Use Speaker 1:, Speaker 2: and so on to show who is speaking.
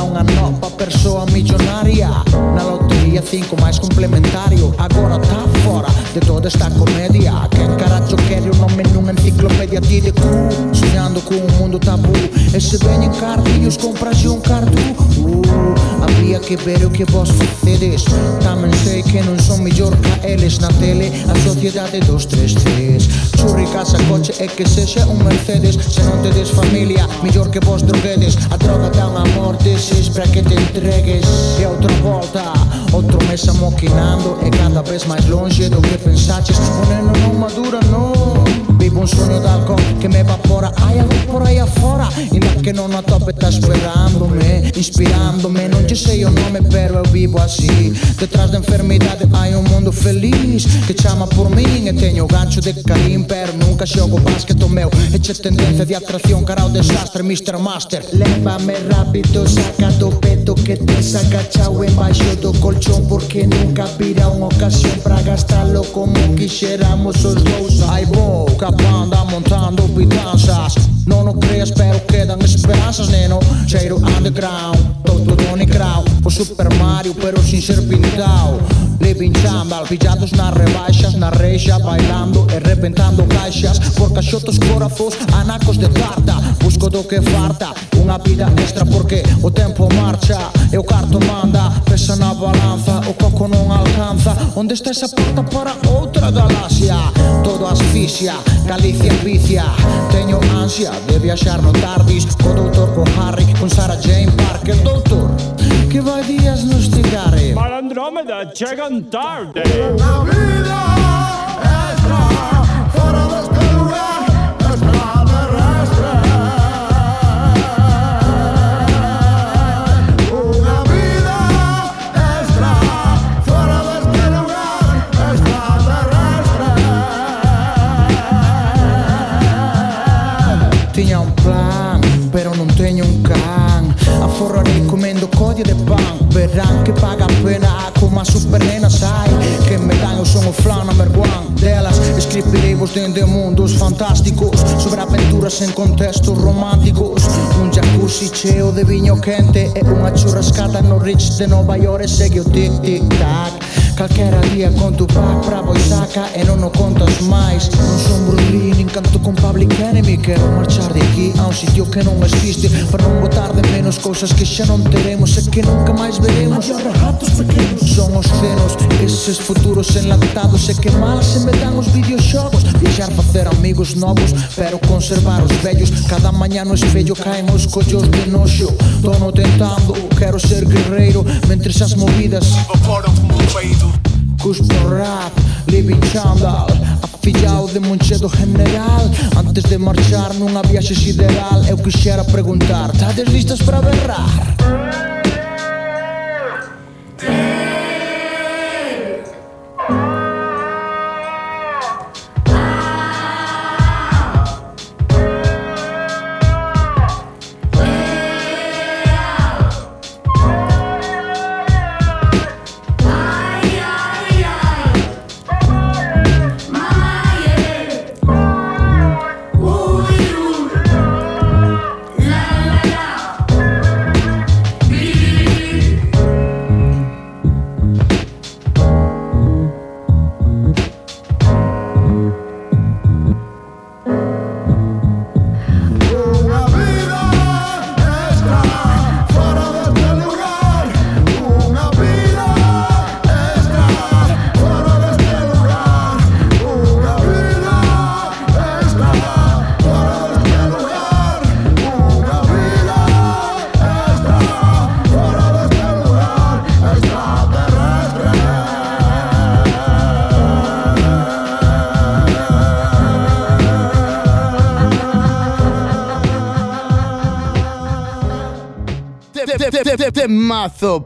Speaker 1: torna unha nova persoa millonaria Na lotería 5 máis complementario. Agora tá fora de toda esta comedia Que caracho quere o nome nunha enciclopedia Ti de cu, soñando cun mundo tabú E se veñen cartillos, compras un cartú uh. que ver o que vos facedes Tamén sei que non son mellor ca eles na tele A sociedade dos tres Cs. Churri, casa, coche e que sexa un Mercedes. Se non tedes familia, mellor que vos droguedes. A droga dá unha morte, sis para que te entregues. E outra volta, outro mes amoquinando E cada vez máis longe do que pensaches. O neno non madura, non Vivo un sueño de alcohol que me evapora. Hai algo por aí afora In que non attoppe sta sperando Inspirándome noche sei o nome pero eu vivo así. Detrás da enfermidade hai un mundo feliz Que chama por min e teño gancho de Karim Pero nunca xogo basquet o meu. Eche tendencia de atracción cara ao desastre Mr. Master. Lévame rápido, saca do peto que te saca Chau embaixo do colchón porque nunca pira unha ocasión Pra gastalo como quixeramos os dous. Ai vou, capanda montando pitanzas cheiro underground Todo Tony Crow O Super Mario pero sin ser pintado. Living chambal pillados nas rebaixas Na reixa bailando e repentando caixas. Por caixotos corazos anacos de tarta do que farta. Unha vida extra porque o tempo marcha. E o carto manda, pesa na balanza. O coco non alcanza. Onde está esa porta para outra galaxia? Todo asfixia, Galicia vicia Teño ansia de viaxar no tardis. Co doutor, con Harry, con Sarah Jane Parker. Doutor, que vai días nos cigare
Speaker 2: Para Andrómeda chegan tarde.
Speaker 3: David
Speaker 1: tiña un plan Pero non teño un can. Aforrarei comendo codio de pan Verán que paga a pena como a super nena sai Que me dan eu son o flan number one. Delas escribirei vos dende mundos fantásticos Sobre aventuras en contextos románticos Un jacuzzi cheo de viño quente E unha churrascada no Ritz de Nova York E segue o tic tic tac. Calquera día con tu pack bravo e saca e non o contas máis. Non son Bruce nin canto con Public Enemy Quero marchar de aquí a un sitio que non existe Para non botar de menos cousas que xa non teremos E que nunca máis veremos.
Speaker 3: Ratos pequenos.
Speaker 1: Son os cenos, eses futuros enlatados E que mal se me dan os videoxogos. Viaxar facer amigos novos Pero conservar os vellos. Cada mañá no espello caemos collos de noxo. Tono tentando, quero ser guerreiro Mentre as movidas.
Speaker 4: Evaporam como um peido
Speaker 1: Busco rap, living chandal Afillado de Monchedo General Antes de marchar nunha viaxe sideral Eu quixera preguntar Tades listas para berrar?
Speaker 5: Temazo.org